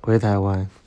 回台湾。